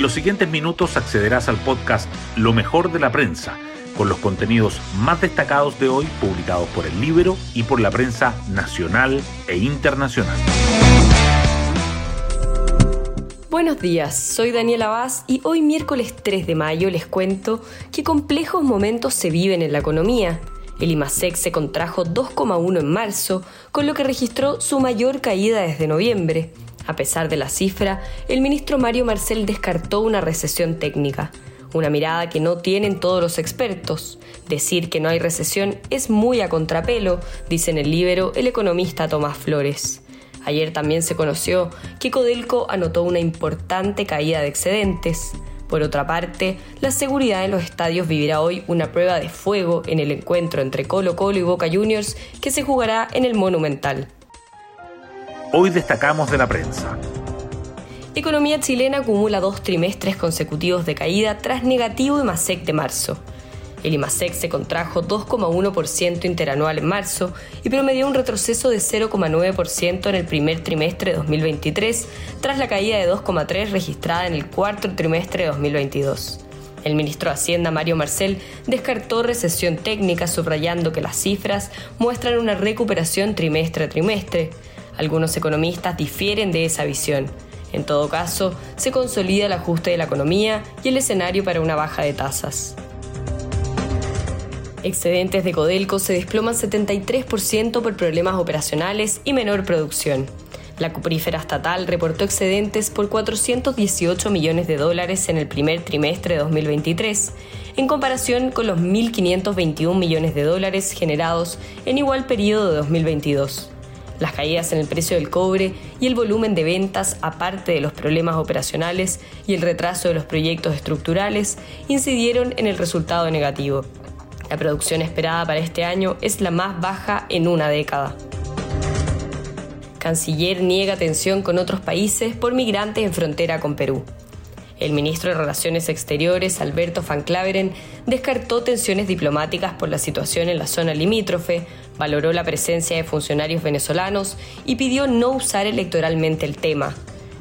En los siguientes minutos accederás al podcast Lo mejor de la prensa, con los contenidos más destacados de hoy publicados por el libro y por la prensa nacional e internacional. Buenos días, soy Daniela Vaz y hoy miércoles 3 de mayo les cuento qué complejos momentos se viven en la economía. El IMASEC se contrajo 2,1 en marzo, con lo que registró su mayor caída desde noviembre. A pesar de la cifra, el ministro Mario Marcel descartó una recesión técnica, una mirada que no tienen todos los expertos. Decir que no hay recesión es muy a contrapelo, dice en el libro el economista Tomás Flores. Ayer también se conoció que Codelco anotó una importante caída de excedentes. Por otra parte, la seguridad en los estadios vivirá hoy una prueba de fuego en el encuentro entre Colo Colo y Boca Juniors que se jugará en el Monumental. Hoy destacamos de la prensa. Economía chilena acumula dos trimestres consecutivos de caída tras negativo IMASEC de marzo. El IMASEC se contrajo 2,1% interanual en marzo y promedió un retroceso de 0,9% en el primer trimestre de 2023, tras la caída de 2,3% registrada en el cuarto trimestre de 2022. El ministro de Hacienda, Mario Marcel, descartó recesión técnica, subrayando que las cifras muestran una recuperación trimestre a trimestre. Algunos economistas difieren de esa visión. En todo caso, se consolida el ajuste de la economía y el escenario para una baja de tasas. Excedentes de Codelco se desploman 73% por problemas operacionales y menor producción. La cuprífera estatal reportó excedentes por 418 millones de dólares en el primer trimestre de 2023, en comparación con los 1.521 millones de dólares generados en igual periodo de 2022. Las caídas en el precio del cobre y el volumen de ventas, aparte de los problemas operacionales y el retraso de los proyectos estructurales, incidieron en el resultado negativo. La producción esperada para este año es la más baja en una década. Canciller niega tensión con otros países por migrantes en frontera con Perú. El ministro de Relaciones Exteriores, Alberto Van Claveren, descartó tensiones diplomáticas por la situación en la zona limítrofe, valoró la presencia de funcionarios venezolanos y pidió no usar electoralmente el tema.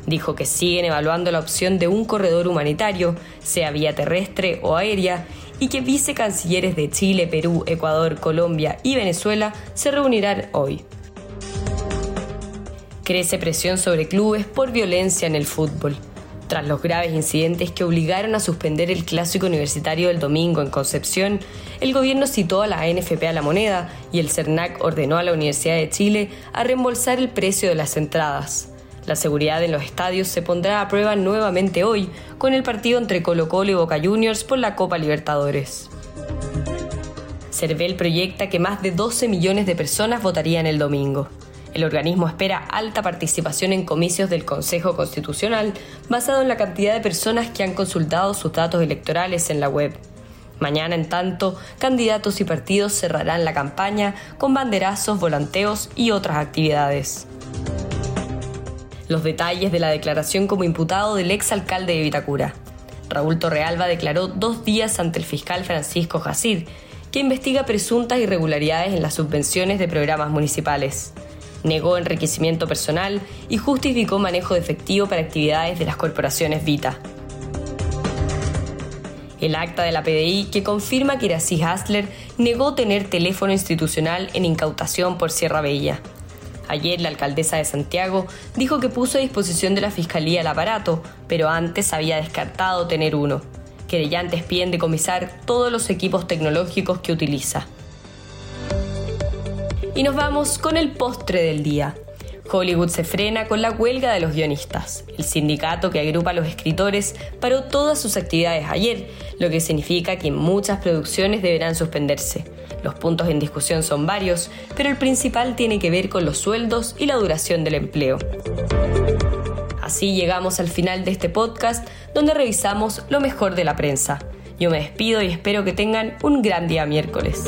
Dijo que siguen evaluando la opción de un corredor humanitario, sea vía terrestre o aérea, y que vicecancilleres de Chile, Perú, Ecuador, Colombia y Venezuela se reunirán hoy. Crece presión sobre clubes por violencia en el fútbol. Tras los graves incidentes que obligaron a suspender el clásico universitario del domingo en Concepción, el gobierno citó a la ANFP a la moneda y el CERNAC ordenó a la Universidad de Chile a reembolsar el precio de las entradas. La seguridad en los estadios se pondrá a prueba nuevamente hoy con el partido entre Colo Colo y Boca Juniors por la Copa Libertadores. Cervel proyecta que más de 12 millones de personas votarían el domingo. El organismo espera alta participación en comicios del Consejo Constitucional basado en la cantidad de personas que han consultado sus datos electorales en la web. Mañana, en tanto, candidatos y partidos cerrarán la campaña con banderazos, volanteos y otras actividades los detalles de la declaración como imputado del exalcalde de Vitacura. Raúl Torrealba declaró dos días ante el fiscal Francisco Jacir, que investiga presuntas irregularidades en las subvenciones de programas municipales. Negó enriquecimiento personal y justificó manejo de efectivo para actividades de las corporaciones Vita. El acta de la PDI que confirma que Iracy Hasler negó tener teléfono institucional en incautación por Sierra Bella. Ayer la alcaldesa de Santiago dijo que puso a disposición de la Fiscalía el aparato, pero antes había descartado tener uno. Querellantes piden decomisar todos los equipos tecnológicos que utiliza. Y nos vamos con el postre del día. Hollywood se frena con la huelga de los guionistas. El sindicato que agrupa a los escritores paró todas sus actividades ayer, lo que significa que muchas producciones deberán suspenderse. Los puntos en discusión son varios, pero el principal tiene que ver con los sueldos y la duración del empleo. Así llegamos al final de este podcast donde revisamos lo mejor de la prensa. Yo me despido y espero que tengan un gran día miércoles.